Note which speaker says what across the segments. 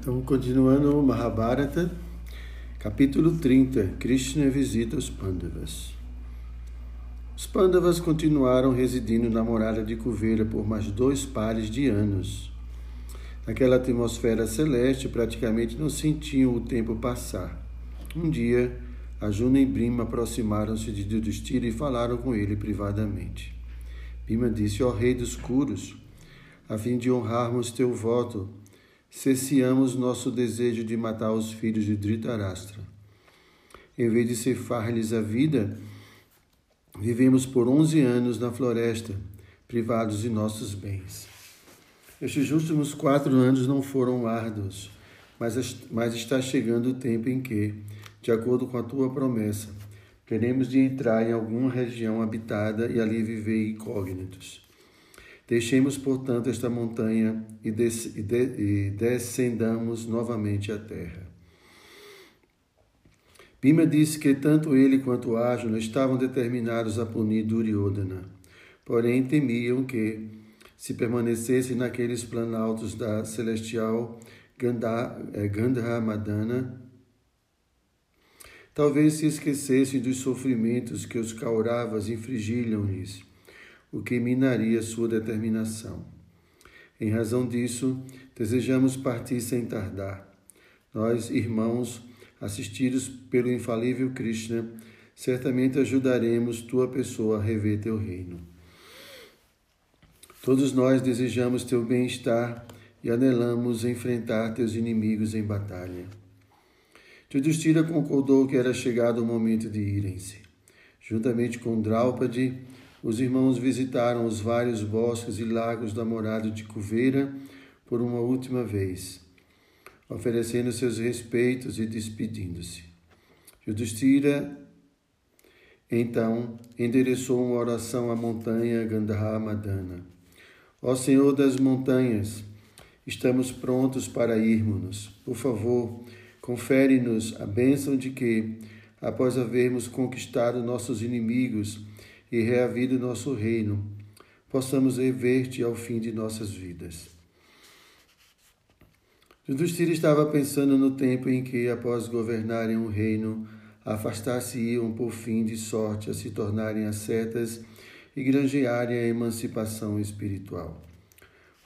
Speaker 1: Então, continuando o Mahabharata, capítulo 30, Krishna visita os Pandavas. Os Pandavas continuaram residindo na morada de Kuvera por mais dois pares de anos. Naquela atmosfera celeste, praticamente não sentiam o tempo passar. Um dia, Ajuna e Brima aproximaram-se de Yudhishthira e falaram com ele privadamente. Bima disse, oh, rei dos curos, a fim de honrarmos teu voto, cesseamos nosso desejo de matar os filhos de Dhritarashtra. Em vez de cefar-lhes a vida, vivemos por onze anos na floresta, privados de nossos bens. Estes últimos quatro anos não foram árduos, mas, mas está chegando o tempo em que, de acordo com a tua promessa, teremos de entrar em alguma região habitada e ali viver incógnitos. Deixemos, portanto, esta montanha e, des e, de e descendamos novamente à terra. Bima disse que tanto ele quanto Arjuna estavam determinados a punir Duryodhana, porém temiam que, se permanecessem naqueles planaltos da celestial eh, Gandhamadana, talvez se esquecessem dos sofrimentos que os Kauravas infligiram-lhes o que minaria sua determinação. Em razão disso, desejamos partir sem tardar. Nós, irmãos, assistidos pelo infalível Krishna, certamente ajudaremos tua pessoa a rever teu reino. Todos nós desejamos teu bem-estar e anelamos enfrentar teus inimigos em batalha. Yudhishthira concordou que era chegado o momento de irem-se. Juntamente com Draupadi, os irmãos visitaram os vários bosques e lagos da morada de Cuveira por uma última vez, oferecendo seus respeitos e despedindo-se. Yudhishthira, então, endereçou uma oração à montanha Gandhamadana. Ó Senhor das montanhas, estamos prontos para irmos-nos. Por favor, confere-nos a bênção de que, após havermos conquistado nossos inimigos, e reavive o nosso reino, possamos rever-te ao fim de nossas vidas. Yudhishthira estava pensando no tempo em que, após governarem um reino, afastar-se-iam por fim de sorte a se tornarem ascetas e granjearem a emancipação espiritual.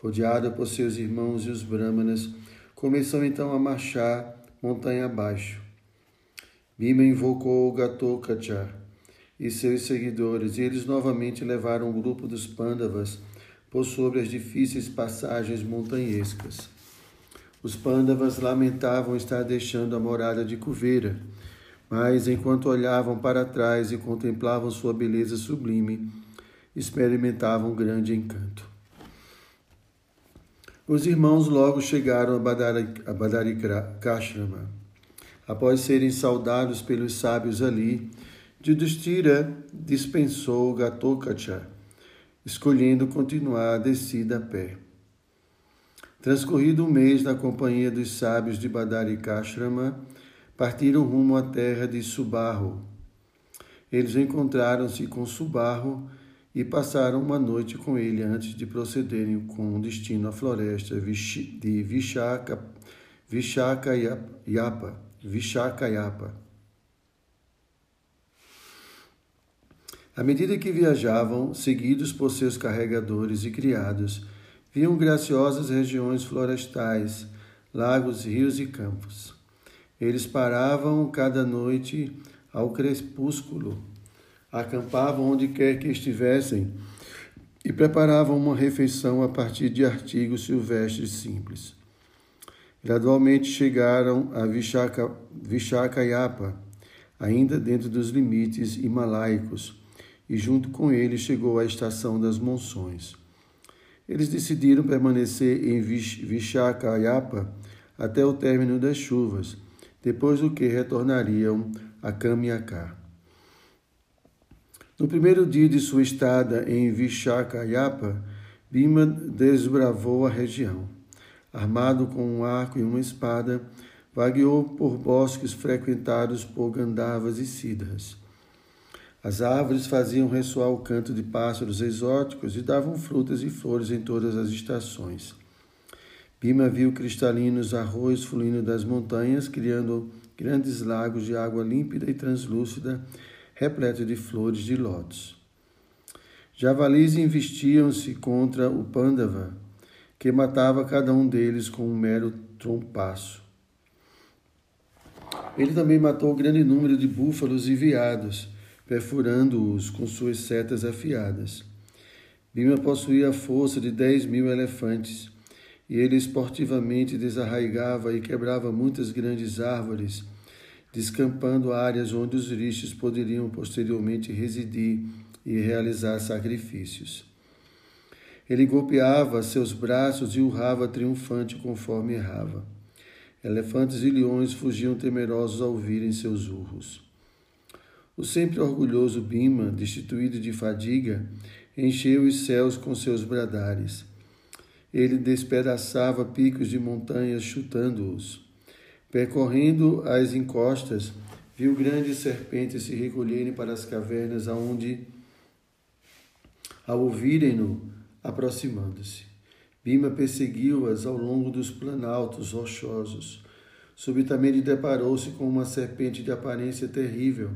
Speaker 1: Rodeado por seus irmãos e os brahmanas, começou então a marchar montanha abaixo. Bima invocou o Gatokacha, e seus seguidores, e eles novamente levaram o grupo dos Pandavas por sobre as difíceis passagens montanhescas. Os Pandavas lamentavam estar deixando a morada de Cuveira, mas enquanto olhavam para trás e contemplavam sua beleza sublime, experimentavam grande encanto. Os irmãos logo chegaram a Badarikashrama. Após serem saudados pelos sábios ali, Yudhishthira dispensou Gatokacha, escolhendo continuar a descida a pé. Transcorrido um mês na companhia dos sábios de Badarikashrama, partiram rumo à terra de Subarro. Eles encontraram-se com Subarro e passaram uma noite com ele antes de procederem com destino à floresta de Vishaka, Vishakayapa. Vishakayapa. À medida que viajavam, seguidos por seus carregadores e criados, viam graciosas regiões florestais, lagos, rios e campos. Eles paravam cada noite ao crepúsculo, acampavam onde quer que estivessem e preparavam uma refeição a partir de artigos silvestres simples. Gradualmente chegaram a Vishaka, Vishakayapa, ainda dentro dos limites himalaicos, e junto com ele chegou a estação das monções. Eles decidiram permanecer em Vishakayapa até o término das chuvas, depois do que retornariam a Kamiaka. No primeiro dia de sua estada em Vishakayapa, Bima desbravou a região. Armado com um arco e uma espada, vagueou por bosques frequentados por Gandavas e Sidras. As árvores faziam ressoar o canto de pássaros exóticos e davam frutas e flores em todas as estações. Bima viu cristalinos arroios fluindo das montanhas, criando grandes lagos de água límpida e translúcida, repleto de flores de lótus. Javalis investiam-se contra o Pandava, que matava cada um deles com um mero trompaço. Ele também matou um grande número de búfalos e veados, perfurando-os com suas setas afiadas. Bima possuía a força de dez mil elefantes e ele esportivamente desarraigava e quebrava muitas grandes árvores, descampando áreas onde os rishis poderiam posteriormente residir e realizar sacrifícios. Ele golpeava seus braços e urrava triunfante conforme errava. Elefantes e leões fugiam temerosos ao ouvirem seus urros. O sempre orgulhoso Bima, destituído de fadiga, encheu os céus com seus bradares. Ele despedaçava picos de montanhas, chutando-os. Percorrendo as encostas, viu grandes serpentes se recolherem para as cavernas, aonde, ao ouvirem-no, aproximando-se. Bima perseguiu-as ao longo dos planaltos rochosos. Subitamente deparou-se com uma serpente de aparência terrível,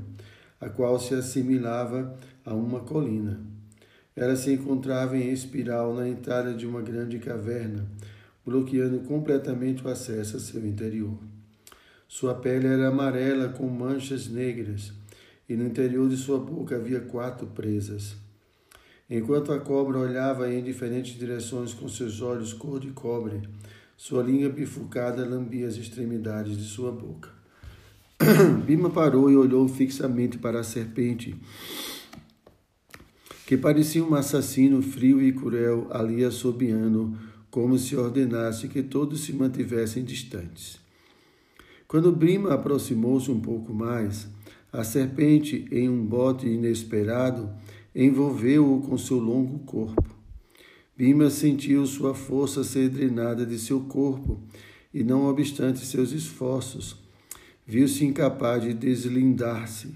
Speaker 1: a qual se assimilava a uma colina. Ela se encontrava em espiral na entrada de uma grande caverna, bloqueando completamente o acesso a seu interior. Sua pele era amarela com manchas negras, e no interior de sua boca havia quatro presas. Enquanto a cobra olhava em diferentes direções com seus olhos cor de cobre, sua língua bifurcada lambia as extremidades de sua boca. Bima parou e olhou fixamente para a serpente que parecia um assassino frio e cruel ali assobiando, como se ordenasse que todos se mantivessem distantes. Quando Brima aproximou-se um pouco mais, a serpente, em um bote inesperado, envolveu-o com seu longo corpo. Bima sentiu sua força ser drenada de seu corpo e, não obstante seus esforços, viu-se incapaz de deslindar-se.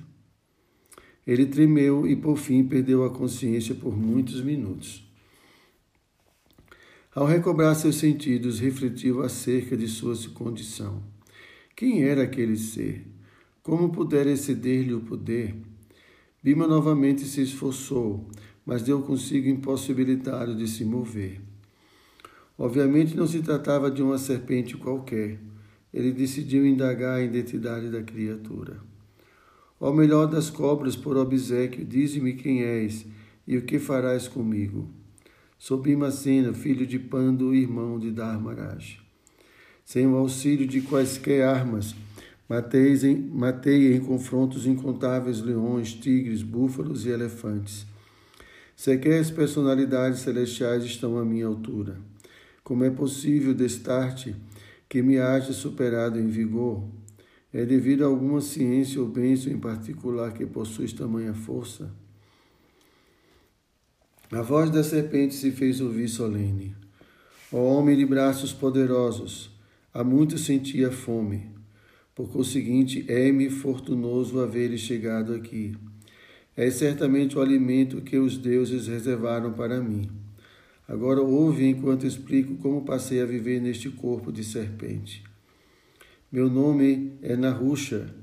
Speaker 1: Ele tremeu e, por fim, perdeu a consciência por muitos minutos. Ao recobrar seus sentidos, refletiu acerca de sua condição. Quem era aquele ser? Como pudera exceder-lhe o poder? Bima novamente se esforçou, mas deu consigo impossibilitado de se mover. Obviamente não se tratava de uma serpente qualquer. Ele decidiu indagar a identidade da criatura. Ó melhor das cobras por obsequio, dize-me quem és e o que farás comigo. Sou Bimacena, filho de Pando, irmão de Dharmaraj. Sem o auxílio de quaisquer armas, em, matei em confrontos incontáveis leões, tigres, búfalos e elefantes. Sequer as personalidades celestiais estão à minha altura. Como é possível destar-te que me haja superado em vigor? É devido a alguma ciência ou bênção em particular que possui tamanha força? A voz da serpente se fez ouvir solene. Ó homem de braços poderosos, há muito sentia fome. Por conseguinte, é-me fortunoso haver chegado aqui. É certamente o alimento que os deuses reservaram para mim. Agora ouve enquanto explico como passei a viver neste corpo de serpente. Meu nome é Narusha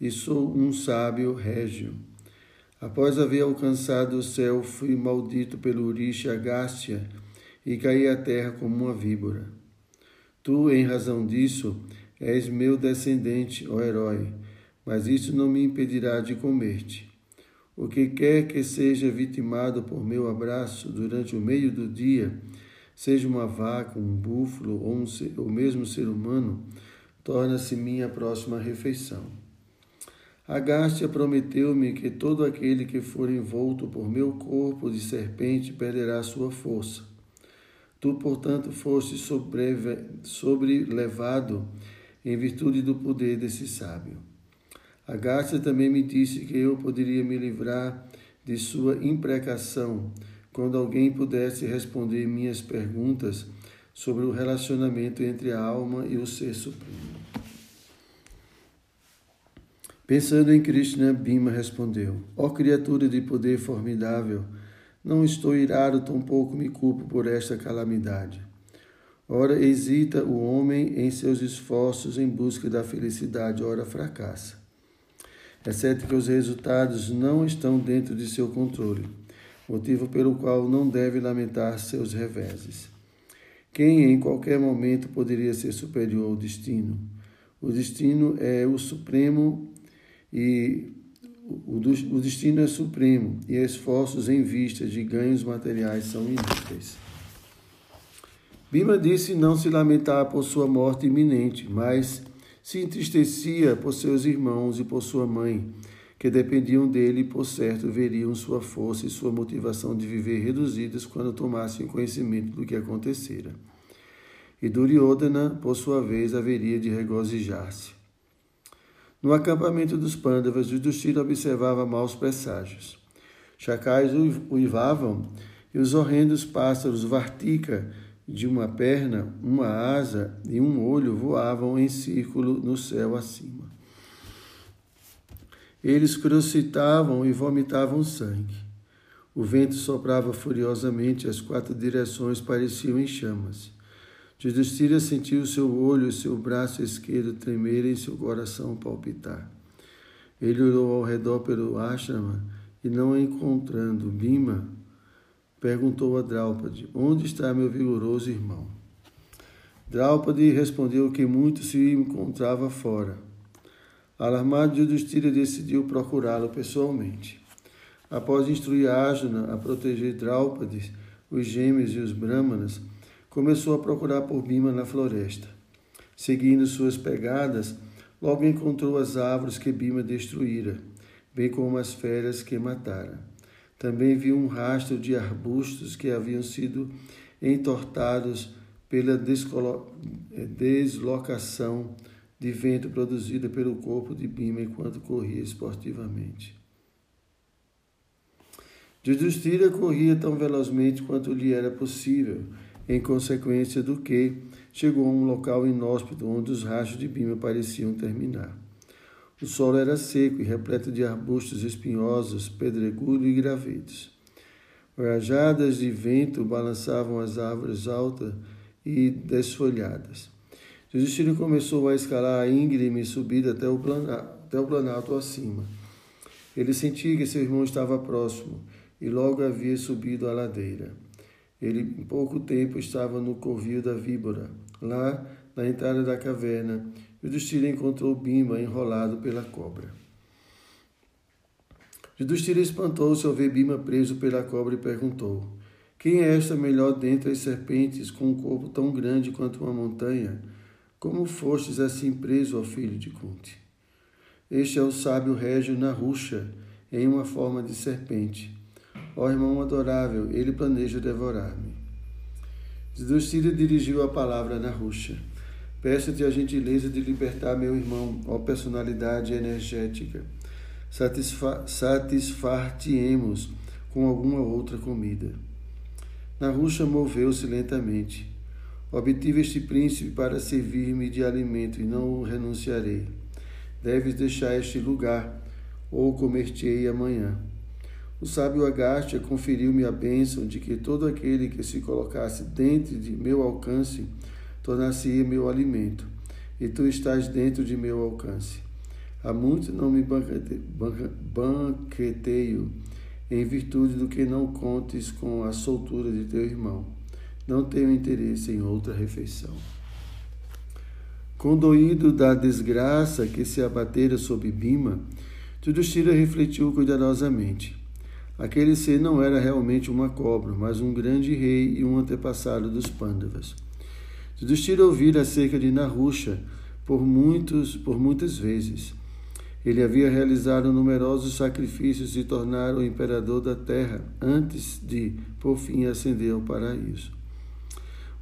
Speaker 1: e sou um sábio régio. Após haver alcançado o céu, fui maldito pelo Urish Agastya e caí à terra como uma víbora. Tu, em razão disso, és meu descendente, ó herói, mas isso não me impedirá de comer-te. O que quer que seja vitimado por meu abraço durante o meio do dia, seja uma vaca, um búfalo ou um ser, o mesmo ser humano, torna-se minha próxima refeição. Agástia prometeu-me que todo aquele que for envolto por meu corpo de serpente perderá sua força. Tu, portanto, foste sobrelevado em virtude do poder desse sábio. Agástia também me disse que eu poderia me livrar de sua imprecação quando alguém pudesse responder minhas perguntas sobre o relacionamento entre a alma e o ser supremo. Pensando em Krishna, Bhima respondeu: Ó oh, criatura de poder formidável, não estou irado, tampouco me culpo por esta calamidade. Ora hesita o homem em seus esforços em busca da felicidade, ora fracassa. É certo que os resultados não estão dentro de seu controle, motivo pelo qual não deve lamentar seus reveses. Quem em qualquer momento poderia ser superior ao destino? O destino é o supremo e o, destino é supremo e esforços em vista de ganhos materiais são inúteis. Bima disse não se lamentar por sua morte iminente, mas se entristecia por seus irmãos e por sua mãe, que dependiam dele e, por certo, veriam sua força e sua motivação de viver reduzidas quando tomassem conhecimento do que acontecera. E Duryodhana, por sua vez, haveria de regozijar-se. No acampamento dos Pandavas, Yudhishthira observava maus presságios. Chacais uivavam e os horrendos pássaros Vartika de uma perna, uma asa e um olho voavam em círculo no céu acima. Eles crocitavam e vomitavam sangue. O vento soprava furiosamente, as quatro direções pareciam em chamas. Judistira sentiu seu olho e seu braço esquerdo tremer e seu coração palpitar. Ele olhou ao redor pelo ashrama e, não encontrando Bima, perguntou a Draupadi: Onde está meu vigoroso irmão? Draupadi respondeu que muito se encontrava fora. Alarmado, Yudhishthira decidiu procurá-lo pessoalmente. Após instruir Arjuna a proteger Draupadi, os gêmeos e os brahmanas, começou a procurar por Bima na floresta. Seguindo suas pegadas, logo encontrou as árvores que Bima destruíra, bem como as feras que matara. Também viu um rastro de arbustos que haviam sido entortados pela eh, deslocação de vento produzida pelo corpo de Bima enquanto corria esportivamente. Judistira corria tão velozmente quanto lhe era possível, em consequência do que chegou a um local inóspito onde os rastros de Bima pareciam terminar. O solo era seco e repleto de arbustos espinhosos, pedregulho e gravetos. Rajadas de vento balançavam as árvores altas e desfolhadas. Justino começou a escalar a íngreme subida até o, planalto, até o planalto acima. Ele sentia que seu irmão estava próximo e logo havia subido a ladeira. Ele, em pouco tempo, estava no covil da víbora, lá na entrada da caverna, Yudhishthira encontrou Bima enrolado pela cobra. Yudhishthira espantou-se ao ver Bima preso pela cobra e perguntou: Quem é esta melhor dentre as serpentes, com um corpo tão grande quanto uma montanha? Como fostes assim preso ao filho de Kunti? Este é o sábio régio Narusha, em uma forma de serpente. Ó irmão adorável, ele planeja devorar-me. Yudhishthira dirigiu a palavra a Narusha. Peço-te a gentileza de libertar meu irmão, ó personalidade energética. Satisfar-te-emos com alguma outra comida. Narusha moveu-se lentamente. Obtive este príncipe para servir-me de alimento e não o renunciarei. Deves deixar este lugar, ou comer-te-ei amanhã. O sábio Agastya conferiu-me a bênção de que todo aquele que se colocasse dentro de meu alcance tornar-se-ia meu alimento, e tu estás dentro de meu alcance. Há muito não me banqueteio, em virtude do que não contes com a soltura de teu irmão. Não tenho interesse em outra refeição. Condoído da desgraça que se abatera sobre Bima, Yudhishthira refletiu cuidadosamente. Aquele ser não era realmente uma cobra, mas um grande rei e um antepassado dos Pandavas. Yudhishthira ouvira acerca de Narusha por, muitos, por muitas vezes. Ele havia realizado numerosos sacrifícios e tornar o imperador da terra antes de, por fim, ascender ao paraíso.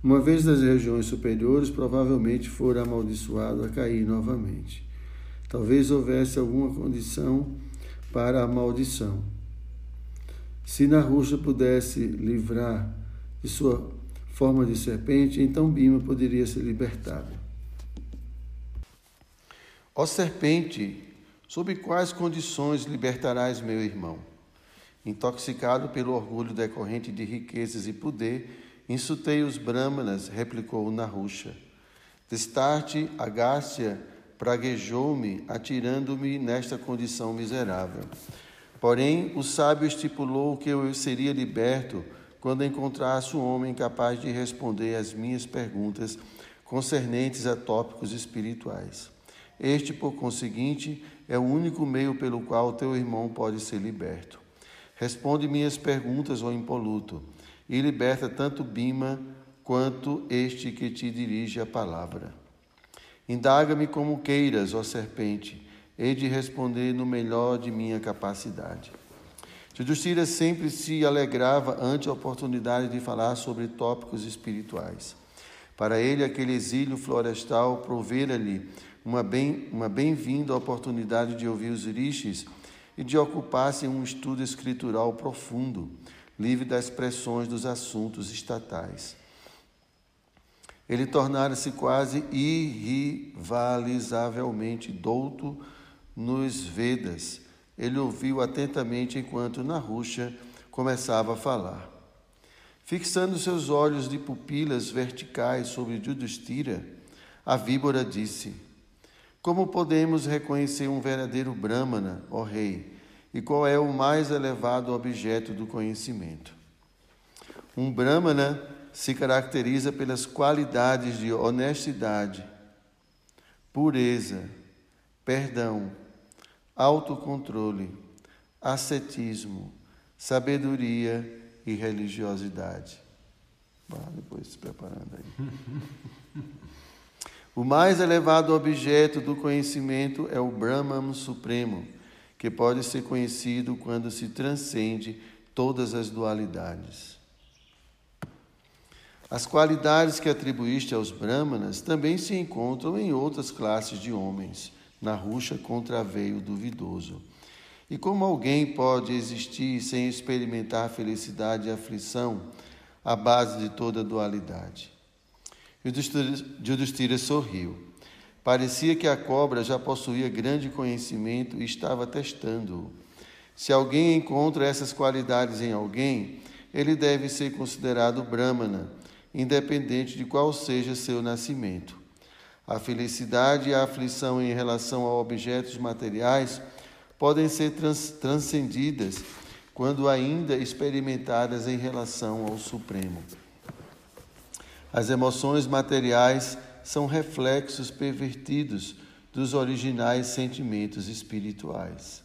Speaker 1: Uma vez das regiões superiores, provavelmente fora amaldiçoado a cair novamente. Talvez houvesse alguma condição para a maldição. Se Narusha pudesse livrar de sua forma de serpente, então Bima poderia ser libertado. Ó serpente, sob quais condições libertarás meu irmão? Intoxicado pelo orgulho decorrente de riquezas e poder, Insultei os brahmanas, replicou Narusha. Destarte, Agácia praguejou-me, atirando-me nesta condição miserável. Porém, o sábio estipulou que eu seria liberto quando encontrasse um homem capaz de responder às minhas perguntas concernentes a tópicos espirituais. Este, por conseguinte, é o único meio pelo qual teu irmão pode ser liberto. Responde minhas perguntas, ó impoluto, e liberta tanto Bima quanto este que te dirige a palavra. Indaga-me como queiras, ó serpente, hei de responder no melhor de minha capacidade. Judicira sempre se alegrava ante a oportunidade de falar sobre tópicos espirituais. Para ele, aquele exílio florestal provera-lhe uma bem-vinda uma bem oportunidade de ouvir os rishis e de ocupar-se em um estudo escritural profundo, livre das pressões dos assuntos estatais. Ele tornara-se quase irrivalizavelmente douto nos Vedas ele ouviu atentamente enquanto Narusha começava a falar. Fixando seus olhos de pupilas verticais sobre Judistira, a víbora disse: Como podemos reconhecer um verdadeiro Brahmana, ó rei, e qual é o mais elevado objeto do conhecimento? Um Brahmana se caracteriza pelas qualidades de honestidade, pureza, perdão, autocontrole, ascetismo, sabedoria e religiosidade. Vá depois se preparando aí. o mais elevado objeto do conhecimento é o Brahman Supremo, que pode ser conhecido quando se transcende todas as dualidades. As qualidades que atribuíste aos Brahmanas também se encontram em outras classes de homens na rucha contraveio duvidoso. E como alguém pode existir sem experimentar felicidade e aflição, a base de toda dualidade? Judistira sorriu. Parecia que a cobra já possuía grande conhecimento e estava testando-o. Se alguém encontra essas qualidades em alguém, ele deve ser considerado Brahmana, independente de qual seja seu nascimento. A felicidade e a aflição em relação a objetos materiais podem ser trans transcendidas quando ainda experimentadas em relação ao Supremo. As emoções materiais são reflexos pervertidos dos originais sentimentos espirituais.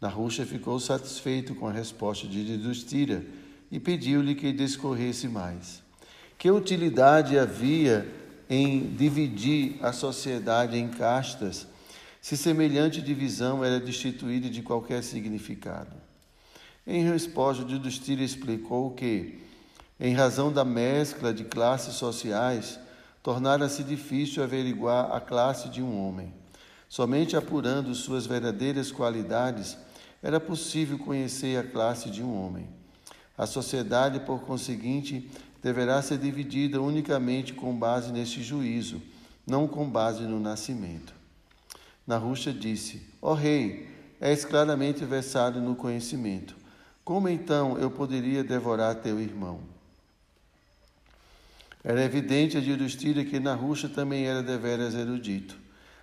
Speaker 1: Narusha ficou satisfeito com a resposta de Yudhishthira e pediu-lhe que discorresse mais. Que utilidade havia em dividir a sociedade em castas, se semelhante divisão era destituída de qualquer significado. Em resposta, Judistira explicou que, em razão da mescla de classes sociais, tornara-se difícil averiguar a classe de um homem. Somente apurando suas verdadeiras qualidades era possível conhecer a classe de um homem. A sociedade, por conseguinte, deverá ser dividida unicamente com base neste juízo, não com base no nascimento. Narusha disse: Ó oh, rei, és claramente versado no conhecimento. Como então eu poderia devorar teu irmão? Era evidente a Yudhishthira que Narusha também era deveras erudito.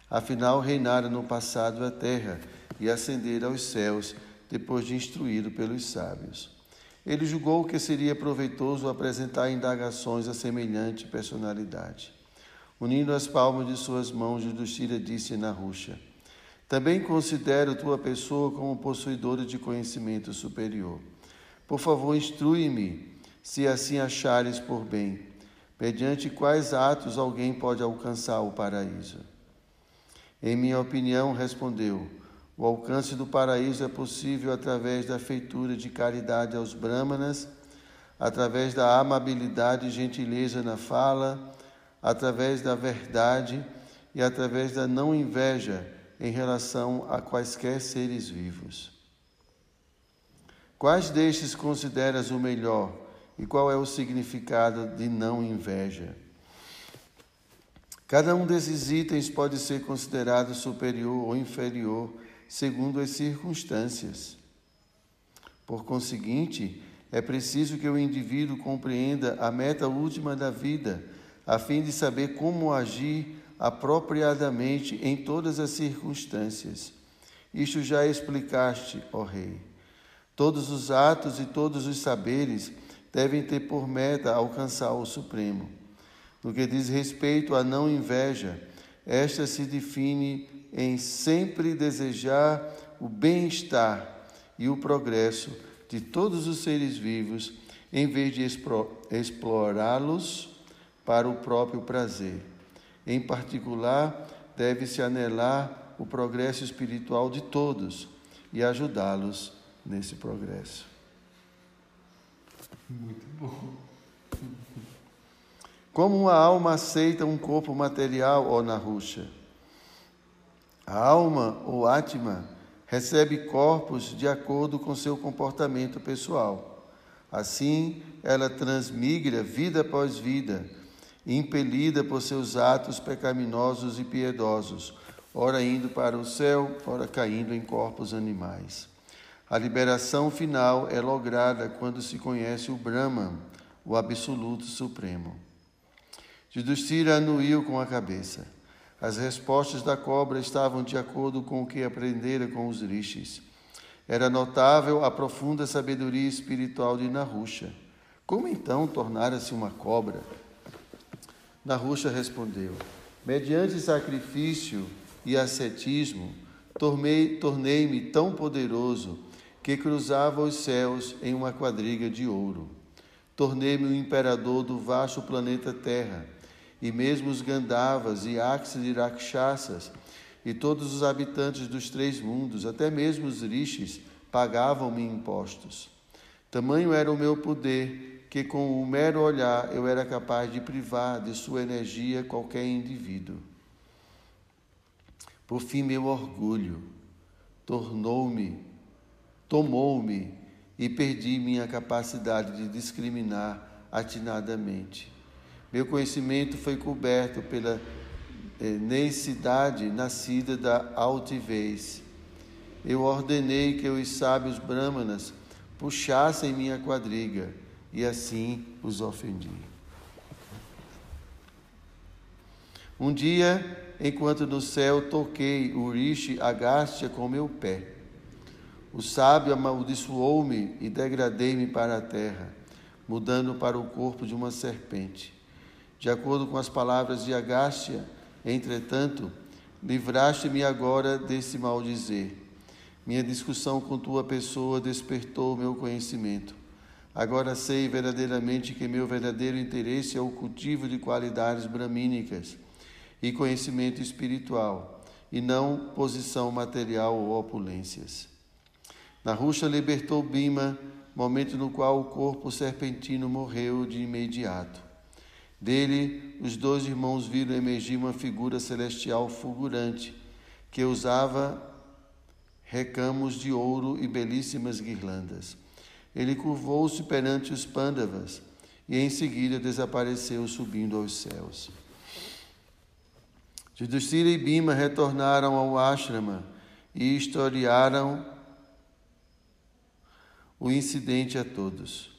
Speaker 1: Afinal, reinara no passado a terra e ascendera aos céus, depois de instruído pelos sábios. Ele julgou que seria proveitoso apresentar indagações a semelhante personalidade. Unindo as palmas de suas mãos, Judistira disse na ruxa: Também considero tua pessoa como possuidora de conhecimento superior. Por favor, instrui-me, se assim achares por bem, mediante quais atos alguém pode alcançar o paraíso. Em minha opinião, respondeu, o alcance do paraíso é possível através da feitura de caridade aos brahmanas, através da amabilidade e gentileza na fala, através da verdade e através da não inveja em relação a quaisquer seres vivos. Quais destes consideras o melhor e qual é o significado de não inveja? Cada um desses itens pode ser considerado superior ou inferior segundo as circunstâncias. Por conseguinte, é preciso que o indivíduo compreenda a meta última da vida, a fim de saber como agir apropriadamente em todas as circunstâncias. Isto já explicaste, ó Rei. Todos os atos e todos os saberes devem ter por meta alcançar o Supremo. No que diz respeito à não inveja, esta se define em sempre desejar o bem-estar e o progresso de todos os seres vivos, em vez de explorá-los para o próprio prazer. Em particular, deve-se anelar o progresso espiritual de todos e ajudá-los nesse progresso.
Speaker 2: Muito bom.
Speaker 1: Como uma alma aceita um corpo material, ó Narusha? A alma, ou Atma, recebe corpos de acordo com seu comportamento pessoal. Assim, ela transmigra vida após vida, impelida por seus atos pecaminosos e piedosos, ora indo para o céu, ora caindo em corpos animais. A liberação final é lograda quando se conhece o Brahman, o Absoluto Supremo. Judistira anuiu com a cabeça. As respostas da cobra estavam de acordo com o que aprendera com os rishis. Era notável a profunda sabedoria espiritual de Narusha. Como então tornara-se uma cobra? Narusha respondeu: Mediante sacrifício e ascetismo, tornei-me tão poderoso que cruzava os céus em uma quadriga de ouro. Tornei-me o imperador do vasto planeta Terra e mesmo os Gandavas, Yakshas e Rakshasas, e todos os habitantes dos três mundos, até mesmo os rishis, pagavam-me impostos. Tamanho era o meu poder que, com o mero olhar, eu era capaz de privar de sua energia qualquer indivíduo. Por fim, meu orgulho tornou-me, tomou-me e perdi minha capacidade de discriminar atinadamente. Meu conhecimento foi coberto pela eh, necessidade nascida da altivez. Eu ordenei que os sábios brahmanas puxassem minha quadriga e assim os ofendi. Um dia, enquanto no céu toquei o rishi Agastya com meu pé, o sábio amaldiçoou-me e degradei-me para a terra, mudando para o corpo de uma serpente. De acordo com as palavras de Agástia, entretanto, livraste-me agora desse mal dizer. Minha discussão com tua pessoa despertou meu conhecimento. Agora sei verdadeiramente que meu verdadeiro interesse é o cultivo de qualidades bramínicas e conhecimento espiritual, e não posição material ou opulências. Narusha libertou Bima, momento no qual o corpo serpentino morreu de imediato. Dele, os dois irmãos viram emergir uma figura celestial fulgurante, que usava recamos de ouro e belíssimas guirlandas. Ele curvou-se perante os pândavas e em seguida desapareceu subindo aos céus. Judistira e Bima retornaram ao ashrama e historiaram o incidente a todos.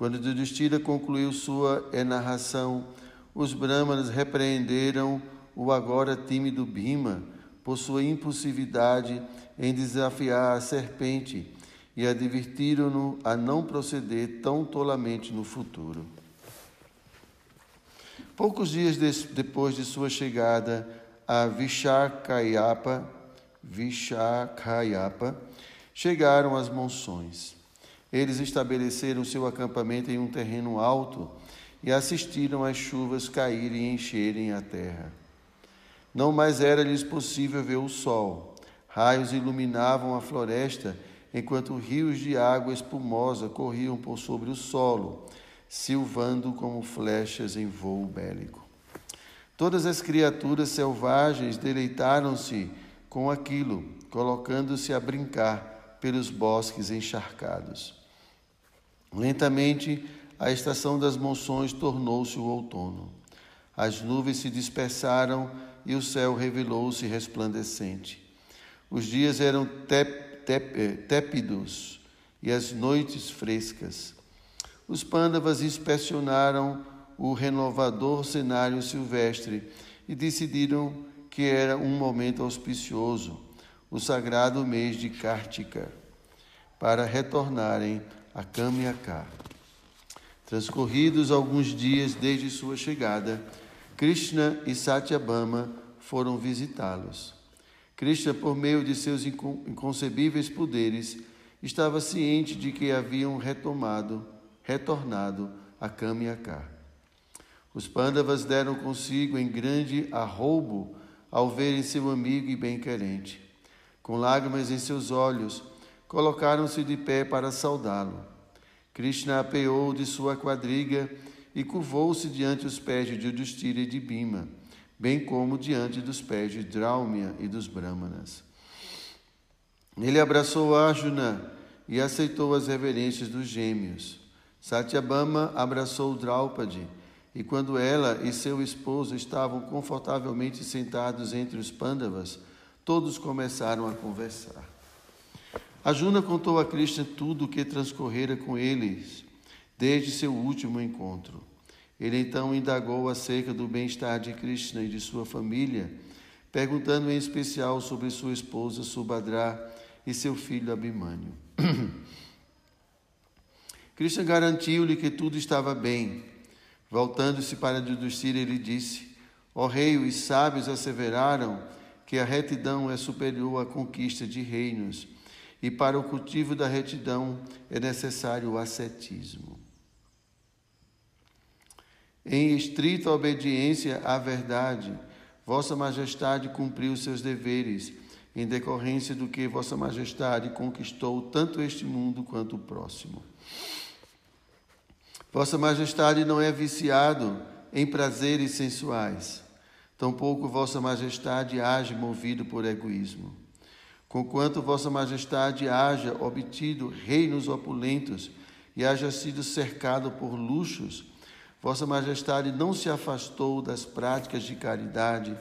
Speaker 1: Quando Yudhishthira concluiu sua narração, os brahmanas repreenderam o agora tímido Bhima por sua impulsividade em desafiar a serpente e advertiram-no a não proceder tão tolamente no futuro. Poucos dias depois de sua chegada a Vishakayapa, Vishakayapa chegaram as monções. Eles estabeleceram seu acampamento em um terreno alto e assistiram às chuvas caírem e encherem a terra. Não mais era-lhes possível ver o sol. Raios iluminavam a floresta, enquanto rios de água espumosa corriam por sobre o solo, silvando como flechas em voo bélico. Todas as criaturas selvagens deleitaram-se com aquilo, colocando-se a brincar pelos bosques encharcados. Lentamente, a estação das monções tornou-se o outono. As nuvens se dispersaram e o céu revelou-se resplandecente. Os dias eram eh, tépidos e as noites frescas. os Pandavas inspecionaram o renovador cenário silvestre e decidiram que era um momento auspicioso, o sagrado mês de Kartika, para retornarem a Kamyaka. Transcorridos alguns dias desde sua chegada, Krishna e Satyabhama foram visitá-los. Krishna, por meio de seus inconcebíveis poderes, estava ciente de que haviam retomado, retornado a Kamyaka. Os Pandavas deram consigo em grande arroubo ao verem seu amigo e bem-querente. Com lágrimas em seus olhos, colocaram-se de pé para saudá-lo. Krishna apeou de sua quadriga e curvou-se diante os pés de Yudhishthira e de Bima, bem como diante dos pés de Draumya e dos Brahmanas. Ele abraçou Arjuna e aceitou as reverências dos gêmeos. Satyabhama abraçou Draupadi e quando ela e seu esposo estavam confortavelmente sentados entre os pândavas, todos começaram a conversar. Arjuna contou a Krishna tudo o que transcorrera com eles desde seu último encontro. Ele então indagou acerca do bem-estar de Krishna e de sua família, perguntando em especial sobre sua esposa Subhadra e seu filho Abhimanyu. Krishna garantiu-lhe que tudo estava bem. Voltando-se para Yudhishthira, ele disse: Ó rei, os sábios asseveraram que a retidão é superior à conquista de reinos e para o cultivo da retidão é necessário o ascetismo. Em estrita obediência à verdade, Vossa Majestade cumpriu seus deveres, em decorrência do que Vossa Majestade conquistou tanto este mundo quanto o próximo. Vossa Majestade não é viciado em prazeres sensuais, tampouco Vossa Majestade age movido por egoísmo. Conquanto Vossa Majestade haja obtido reinos opulentos e haja sido cercado por luxos, Vossa Majestade não se afastou das práticas de caridade,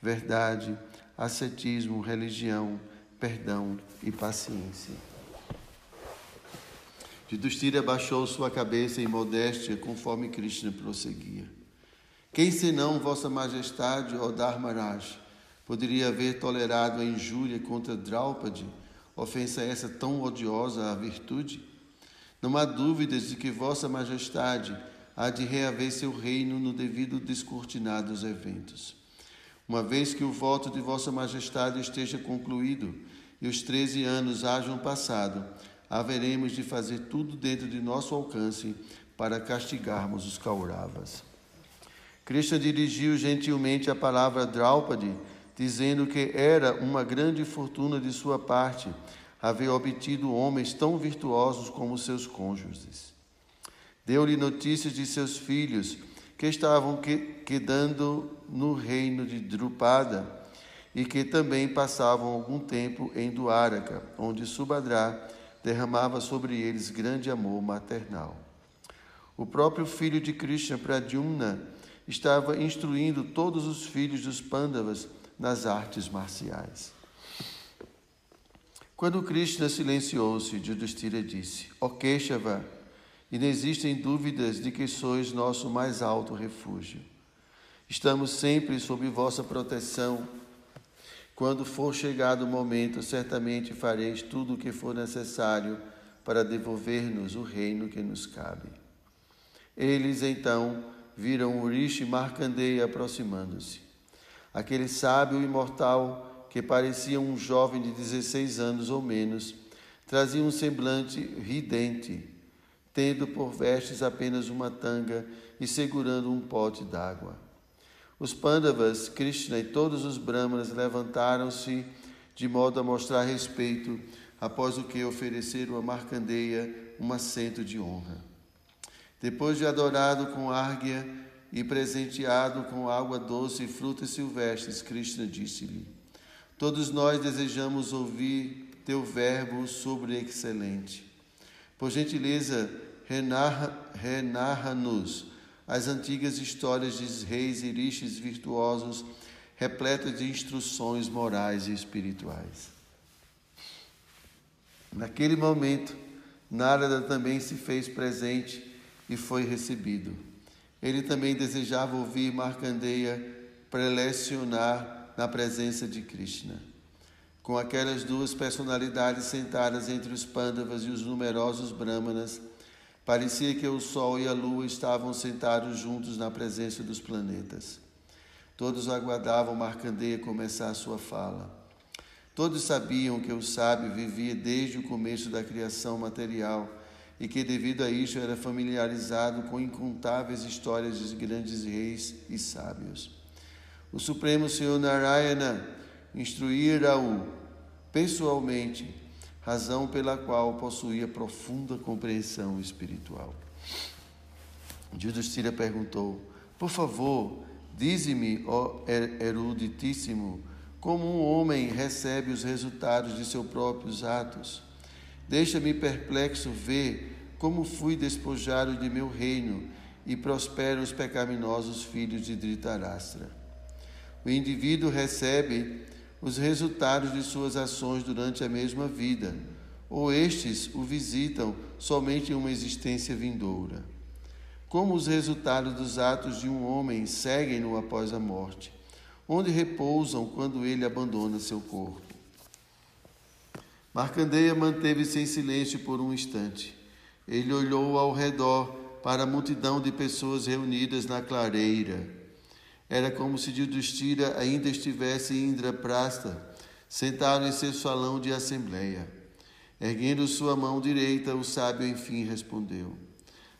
Speaker 1: verdade, ascetismo, religião, perdão e paciência. Yudhishthira baixou sua cabeça em modéstia conforme Krishna prosseguia. Quem senão Vossa Majestade, ó Dharmaraj, poderia haver tolerado a injúria contra Draupadi, ofensa essa tão odiosa à virtude? Não há dúvidas de que Vossa Majestade há de reaver seu reino no devido descortinar dos eventos. Uma vez que o voto de Vossa Majestade esteja concluído e os treze anos hajam passado, haveremos de fazer tudo dentro de nosso alcance para castigarmos os Kauravas. Krishna dirigiu gentilmente a palavra a Draupadi, dizendo que era uma grande fortuna de sua parte haver obtido homens tão virtuosos como seus cônjuges. Deu-lhe notícias de seus filhos que estavam quedando no reino de Drupada e que também passavam algum tempo em Duaraka, onde Subhadra derramava sobre eles grande amor maternal. O próprio filho de Krishna, Pradyumna, estava instruindo todos os filhos dos Pandavas nas artes marciais. Quando Krishna silenciou-se, Yudhishthira disse: Ó Keshava, inexistem dúvidas de que sois nosso mais alto refúgio. Estamos sempre sob vossa proteção quando for chegado o momento, certamente fareis tudo o que for necessário para devolver-nos o reino que nos cabe. Eles então viram Urishi Markandeya aproximando-se. Aquele sábio imortal, que parecia um jovem de 16 anos ou menos, trazia um semblante ridente, tendo por vestes apenas uma tanga e segurando um pote d'água. Os Pandavas, Krishna e todos os Brahmanas levantaram-se de modo a mostrar respeito, após o que ofereceram a Marcandeia um assento de honra. Depois de adorado com árguia e presenteado com água doce e frutas silvestres, Krishna disse-lhe: Todos nós desejamos ouvir teu verbo sobre excelente. Por gentileza, renarra-nos as antigas histórias de reis e rixes virtuosos, repletas de instruções morais e espirituais. Naquele momento, Narada também se fez presente e foi recebido. Ele também desejava ouvir Markandeya prelecionar na presença de Krishna. Com aquelas duas personalidades sentadas entre os Pandavas e os numerosos Brahmanas, parecia que o Sol e a Lua estavam sentados juntos na presença dos planetas. Todos aguardavam Markandeya começar a sua fala. Todos sabiam que o sábio vivia desde o começo da criação material e que, devido a isso, era familiarizado com incontáveis histórias de grandes reis e sábios. O Supremo Senhor Narayana instruíra-o pessoalmente, razão pela qual possuía profunda compreensão espiritual. Judistira perguntou: Por favor, dize-me, ó eruditíssimo, como um homem recebe os resultados de seus próprios atos. Deixa-me perplexo ver como fui despojado de meu reino e prosperam os pecaminosos filhos de Dhritarashtra. O indivíduo recebe os resultados de suas ações durante a mesma vida, ou estes o visitam somente em uma existência vindoura. Como os resultados dos atos de um homem seguem-no após a morte onde repousam quando ele abandona seu corpo. Marcandeia manteve-se em silêncio por um instante. Ele olhou ao redor para a multidão de pessoas reunidas na clareira. Era como se Yudhishthira ainda estivesse em Indraprasta, sentado em seu salão de assembleia. Erguendo sua mão direita, o sábio enfim respondeu: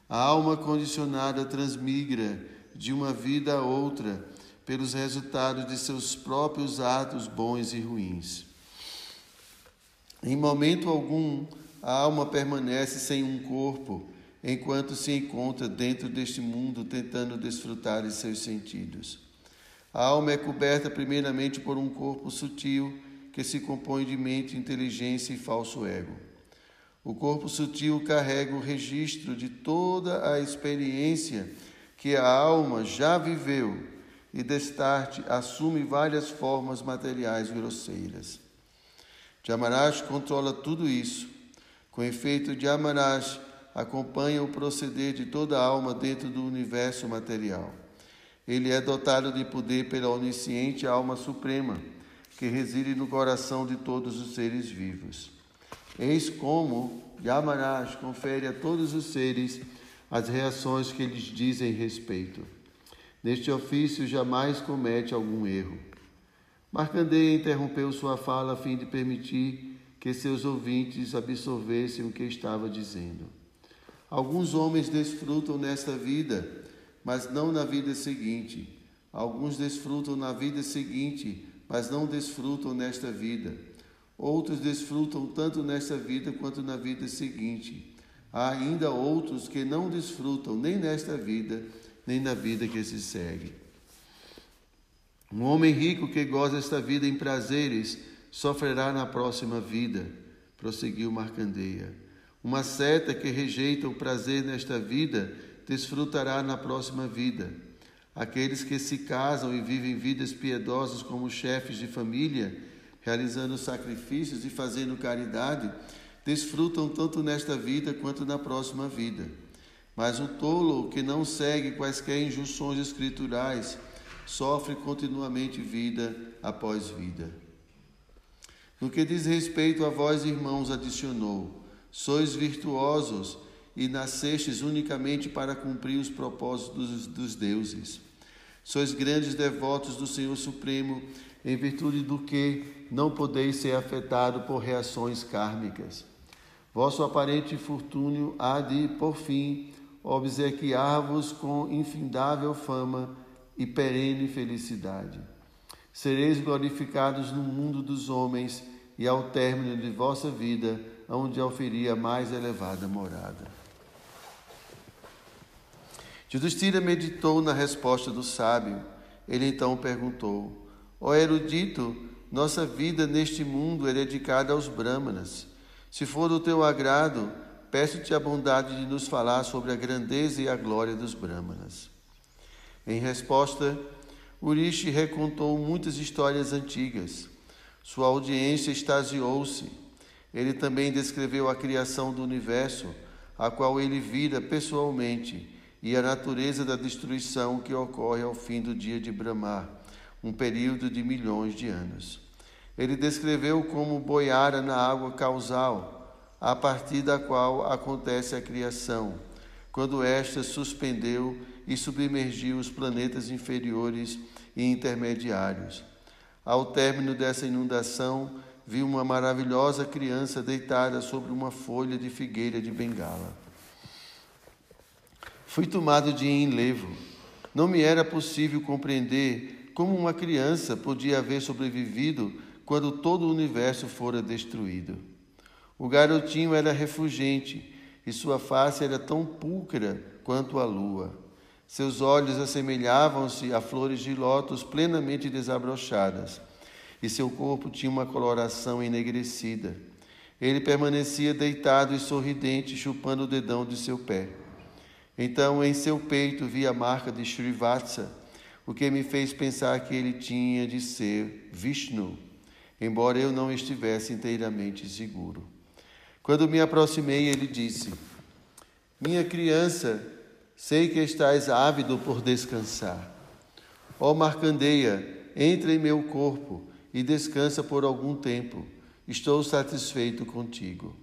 Speaker 1: A alma condicionada transmigra de uma vida a outra pelos resultados de seus próprios atos bons e ruins. Em momento algum, a alma permanece sem um corpo, enquanto se encontra dentro deste mundo tentando desfrutar de seus sentidos. A alma é coberta primeiramente por um corpo sutil que se compõe de mente, inteligência e falso ego. O corpo sutil carrega o registro de toda a experiência que a alma já viveu e destarte assume várias formas materiais grosseiras. Jamaraj controla tudo isso. Com efeito, Jamaraj acompanha o proceder de toda a alma dentro do universo material. Ele é dotado de poder pela onisciente alma suprema, que reside no coração de todos os seres vivos. Eis como Yamaraj confere a todos os seres as reações que lhes dizem respeito. Neste ofício jamais comete algum erro. Marcandeia interrompeu sua fala a fim de permitir que seus ouvintes absorvessem o que estava dizendo. Alguns homens desfrutam nesta vida, mas não na vida seguinte. Alguns desfrutam na vida seguinte, mas não desfrutam nesta vida. Outros desfrutam tanto nesta vida quanto na vida seguinte. Há ainda outros que não desfrutam nem nesta vida nem na vida que se segue. Um homem rico que goza esta vida em prazeres sofrerá na próxima vida, prosseguiu Marcandeia. Uma seta que rejeita o prazer nesta vida desfrutará na próxima vida. Aqueles que se casam e vivem vidas piedosas como chefes de família, realizando sacrifícios e fazendo caridade, desfrutam tanto nesta vida quanto na próxima vida. Mas o tolo que não segue quaisquer injunções escriturais sofre continuamente vida após vida. No que diz respeito a vós, irmãos, adicionou: sois virtuosos e nascestes unicamente para cumprir os propósitos dos, dos deuses. Sois grandes devotos do Senhor Supremo, em virtude do que não podeis ser afetado por reações kármicas. Vosso aparente infortúnio há de, por fim, obsequiar-vos com infindável fama e perene felicidade. Sereis glorificados no mundo dos homens e ao término de vossa vida, onde oferia a mais elevada morada. Judistira meditou na resposta do sábio. Ele então perguntou: Ó erudito, nossa vida neste mundo é dedicada aos Brahmanas. Se for do teu agrado, peço-te a bondade de nos falar sobre a grandeza e a glória dos Brahmanas. Em resposta, Urishi recontou muitas histórias antigas. Sua audiência extasiou-se. Ele também descreveu a criação do universo, a qual ele vira pessoalmente, e a natureza da destruição que ocorre ao fim do dia de Brahma, um período de milhões de anos. Ele descreveu como boiara na água causal, a partir da qual acontece a criação, quando esta suspendeu e submergiu os planetas inferiores e intermediários. Ao término dessa inundação, vi uma maravilhosa criança deitada sobre uma folha de figueira de bengala. Fui tomado de enlevo. Não me era possível compreender como uma criança podia haver sobrevivido quando todo o universo fora destruído. O garotinho era refugente e sua face era tão púlcra quanto a lua. Seus olhos assemelhavam-se a flores de lótus plenamente desabrochadas, e seu corpo tinha uma coloração enegrecida. Ele permanecia deitado e sorridente, chupando o dedão de seu pé. Então em seu peito vi a marca de Srivatsa, o que me fez pensar que ele tinha de ser Vishnu, embora eu não estivesse inteiramente seguro. Quando me aproximei, ele disse: Minha criança, sei que estás ávido por descansar. Ó Marcandeia, entra em meu corpo e descansa por algum tempo. Estou satisfeito contigo.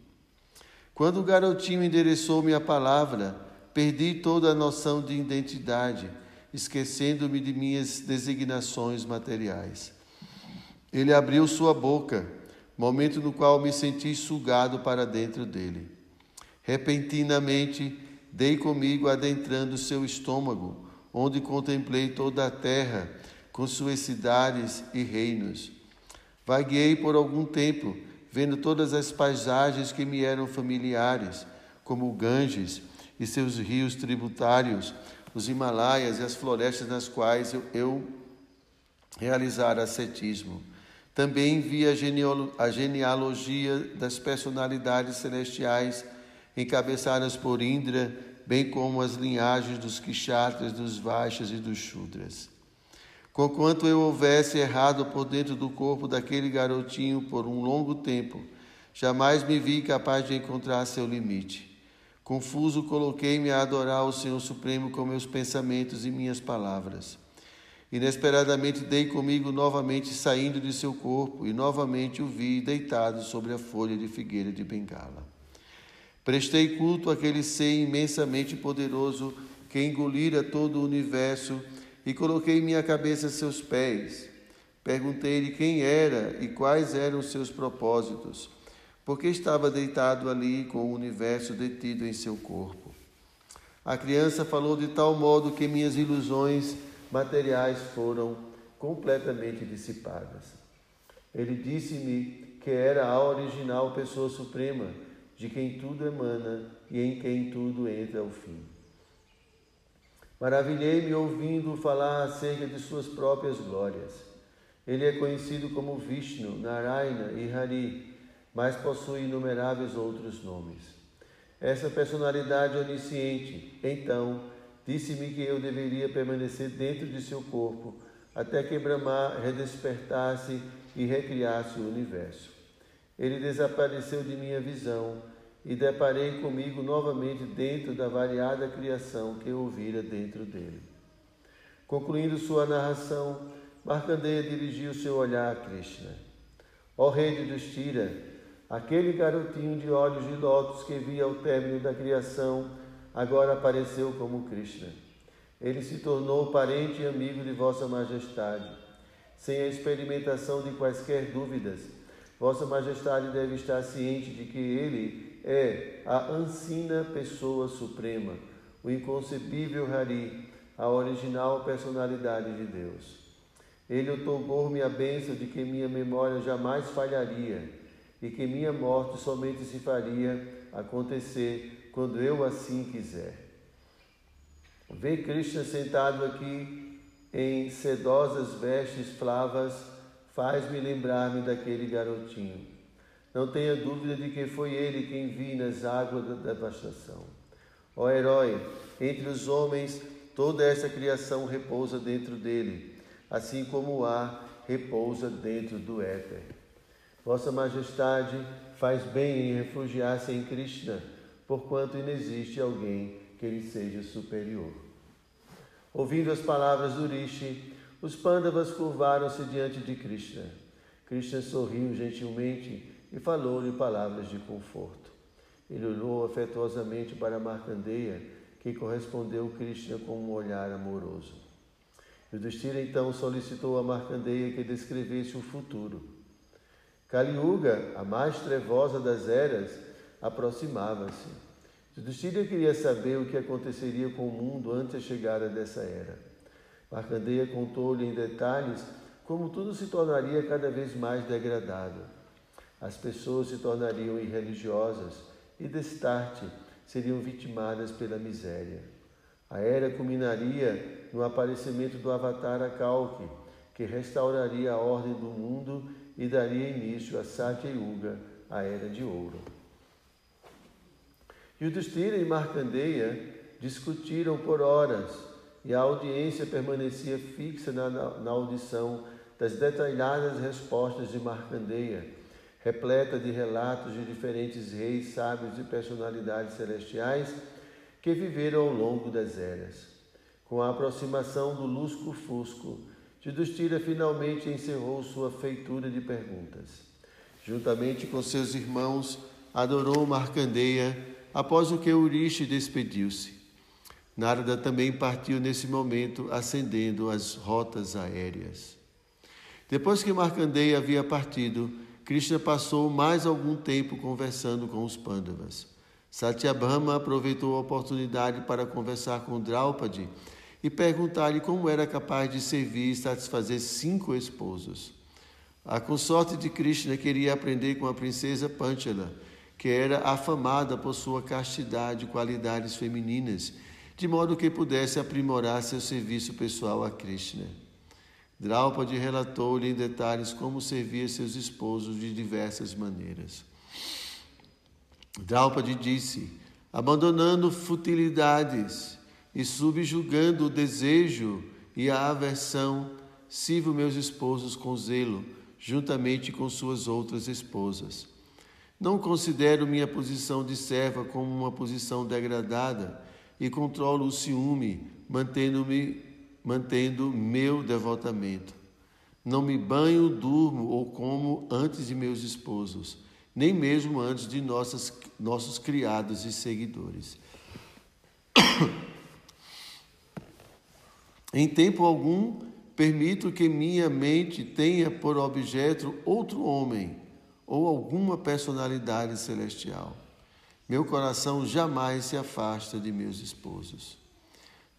Speaker 1: Quando o garotinho endereçou-me a palavra, Perdi toda a noção de identidade, esquecendo-me de minhas designações materiais. Ele abriu sua boca, momento no qual me senti sugado para dentro dele. Repentinamente, dei comigo adentrando seu estômago, onde contemplei toda a terra, com suas cidades e reinos. Vaguei por algum tempo, vendo todas as paisagens que me eram familiares, como o Ganges, e seus rios tributários, os Himalaias e as florestas nas quais eu, eu realizara ascetismo. Também vi a, a genealogia das personalidades celestiais encabeçadas por Indra, bem como as linhagens dos Kshatras, dos Vaixas e dos Shudras. Conquanto eu houvesse errado por dentro do corpo daquele garotinho por um longo tempo, jamais me vi capaz de encontrar seu limite. Confuso, coloquei-me a adorar o Senhor Supremo com meus pensamentos e minhas palavras. Inesperadamente dei comigo novamente saindo de seu corpo e novamente o vi deitado sobre a folha de figueira de bengala. Prestei culto àquele ser imensamente poderoso que engolira todo o universo e coloquei minha cabeça a seus pés. Perguntei-lhe quem era e quais eram seus propósitos porque estava deitado ali com o universo detido em seu corpo. A criança falou de tal modo que minhas ilusões materiais foram completamente dissipadas. Ele disse-me que era a original pessoa suprema, de quem tudo emana e em quem tudo entra ao fim. Maravilhei-me ouvindo falar acerca de suas próprias glórias. Ele é conhecido como Vishnu, Narayana e Hari, mas possui inumeráveis outros nomes. Essa personalidade onisciente, então, disse-me que eu deveria permanecer dentro de seu corpo até que Brahma redespertasse e recriasse o universo. Ele desapareceu de minha visão e deparei comigo novamente dentro da variada criação que ouvira dentro dele. Concluindo sua narração, Markandeya dirigiu seu olhar a Krishna. Ó rei de Dustira, Aquele garotinho de olhos de lótus que via ao término da criação agora apareceu como Krishna. Ele se tornou parente e amigo de Vossa Majestade. Sem a experimentação de quaisquer dúvidas, Vossa Majestade deve estar ciente de que ele é a ancina pessoa suprema, o inconcebível Hari, a original personalidade de Deus. Ele otorgou-me a bênção de que minha memória jamais falharia e que minha morte somente se faria acontecer quando eu assim quiser. Ver Krishna sentado aqui em sedosas vestes flavas faz-me lembrar-me daquele garotinho. Não tenha dúvida de que foi ele quem vi nas águas da devastação. Ó herói, entre os homens toda essa criação repousa dentro dele, assim como o ar repousa dentro do éter. Vossa Majestade faz bem em refugiar-se em Krishna, porquanto inexiste alguém que lhe seja superior. Ouvindo as palavras do Rishi, os Pandavas curvaram-se diante de Krishna. Krishna sorriu gentilmente e falou-lhe palavras de conforto. Ele olhou afetuosamente para Markandeya, que correspondeu Krishna com um olhar amoroso. Yudhishthira então solicitou a Markandeya que descrevesse o futuro. Kali Yuga, a mais trevosa das eras, aproximava-se. Yudhishthira queria saber o que aconteceria com o mundo antes da chegada dessa era. Markandeya contou-lhe em detalhes como tudo se tornaria cada vez mais degradado. As pessoas se tornariam irreligiosas e, destarte, seriam vitimadas pela miséria. A era culminaria no aparecimento do Avatar Akalki, que restauraria a ordem do mundo e daria início a Satya Yuga, a Era de Ouro. Yudhishthira e Markandeya discutiram por horas e a audiência permanecia fixa na, na audição das detalhadas respostas de Markandeya, repleta de relatos de diferentes reis, sábios e personalidades celestiais que viveram ao longo das eras. Com a aproximação do lusco-fusco, Yudhishthira finalmente encerrou sua feitura de perguntas. Juntamente com seus irmãos, adorou Markandeya após o que Urishi despediu-se. Narada também partiu nesse momento, acendendo as rotas aéreas. Depois que Markandeya havia partido, Krishna passou mais algum tempo conversando com os Pandavas. Satyabhama aproveitou a oportunidade para conversar com Draupadi e perguntar-lhe como era capaz de servir e satisfazer cinco esposos. A consorte de Krishna queria aprender com a princesa Panchala que era afamada por sua castidade e qualidades femininas, de modo que pudesse aprimorar seu serviço pessoal a Krishna. Draupadi relatou-lhe em detalhes como servia seus esposos de diversas maneiras. Draupadi disse: abandonando futilidades e subjugando o desejo e a aversão, sirvo meus esposos com zelo, juntamente com suas outras esposas. Não considero minha posição de serva como uma posição degradada e controlo o ciúme, mantendo-me mantendo meu devotamento. Não me banho, durmo ou como antes de meus esposos, nem mesmo antes de nossas, nossos criados e seguidores. em tempo algum, permito que minha mente tenha por objeto outro homem ou alguma personalidade celestial. Meu coração jamais se afasta de meus esposos.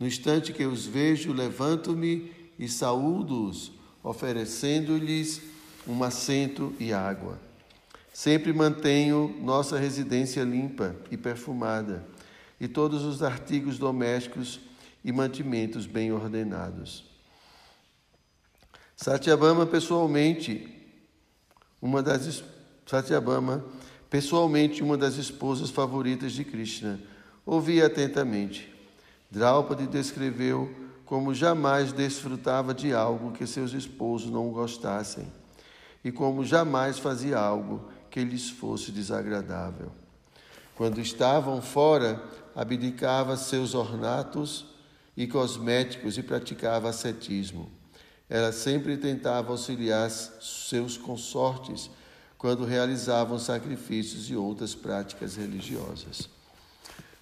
Speaker 1: No instante que os vejo, levanto-me e saúdo-os, oferecendo-lhes um assento e água. Sempre mantenho nossa residência limpa e perfumada, e todos os artigos domésticos e mantimentos bem ordenados. Satyabama, pessoalmente, uma das Satyabhama, pessoalmente uma das esposas favoritas de Krishna, ouvia atentamente. Draupadi descreveu como jamais desfrutava de algo que seus esposos não gostassem e como jamais fazia algo que lhes fosse desagradável. Quando estavam fora, abdicava seus ornatos e cosméticos e praticava ascetismo. Ela sempre tentava auxiliar seus consortes quando realizavam sacrifícios e outras práticas religiosas.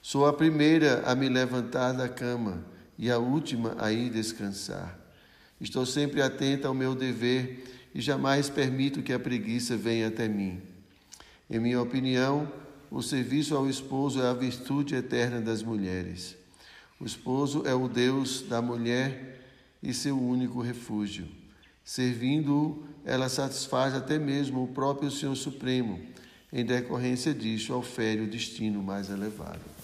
Speaker 1: Sou a primeira a me levantar da cama e a última a ir descansar. Estou sempre atenta ao meu dever e jamais permito que a preguiça venha até mim. Em minha opinião, o serviço ao esposo é a virtude eterna das mulheres. O esposo é o Deus da mulher e seu único refúgio. Servindo-o, ela satisfaz até mesmo o próprio Senhor Supremo. Em decorrência disso, ofere o destino mais elevado.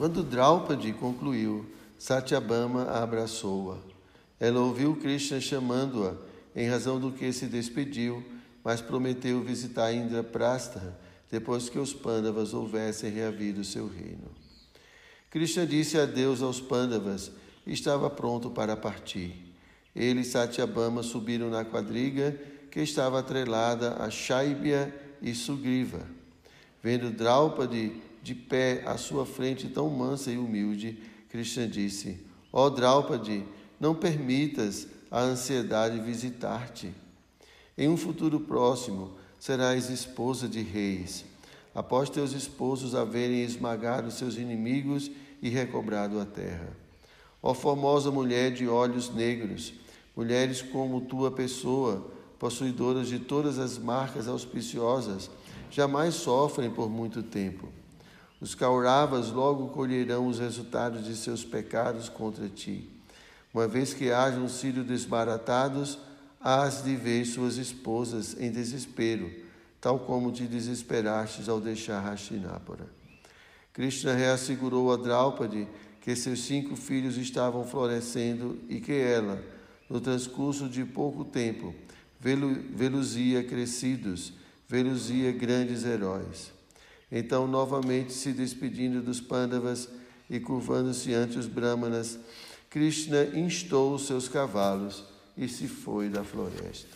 Speaker 1: Quando Draupadi concluiu, Satyabama a abraçou-a. Ela ouviu Krishna chamando-a, em razão do que se despediu, mas prometeu visitar Indraprastha depois que os Pandavas houvessem reavido seu reino. Krishna disse adeus aos Pandavas e estava pronto para partir. Ele e Satyabama subiram na quadriga que estava atrelada a Shaibya e Sugriva. Vendo Draupadi de pé à sua frente, tão mansa e humilde, Krishna disse: Ó oh, Draupadi, não permitas a ansiedade visitar-te. Em um futuro próximo, serás esposa de reis. Após teus esposos haverem esmagado seus inimigos e recobrado a terra. Ó formosa mulher de olhos negros, mulheres como tua pessoa, possuidoras de todas as marcas auspiciosas, jamais sofrem por muito tempo. Os Kauravas logo colherão os resultados de seus pecados contra ti. Uma vez que hajam sido desbaratados, hás de ver suas esposas em desespero, tal como te desesperastes ao deixar Hastinapura. Krishna reassegurou a Draupadi que seus cinco filhos estavam florescendo e que ela, no transcurso de pouco tempo, veluzia crescidos, veluzia grandes heróis. Então, novamente se despedindo dos Pandavas e curvando-se ante os Brahmanas, Krishna instou os seus cavalos e se foi da floresta.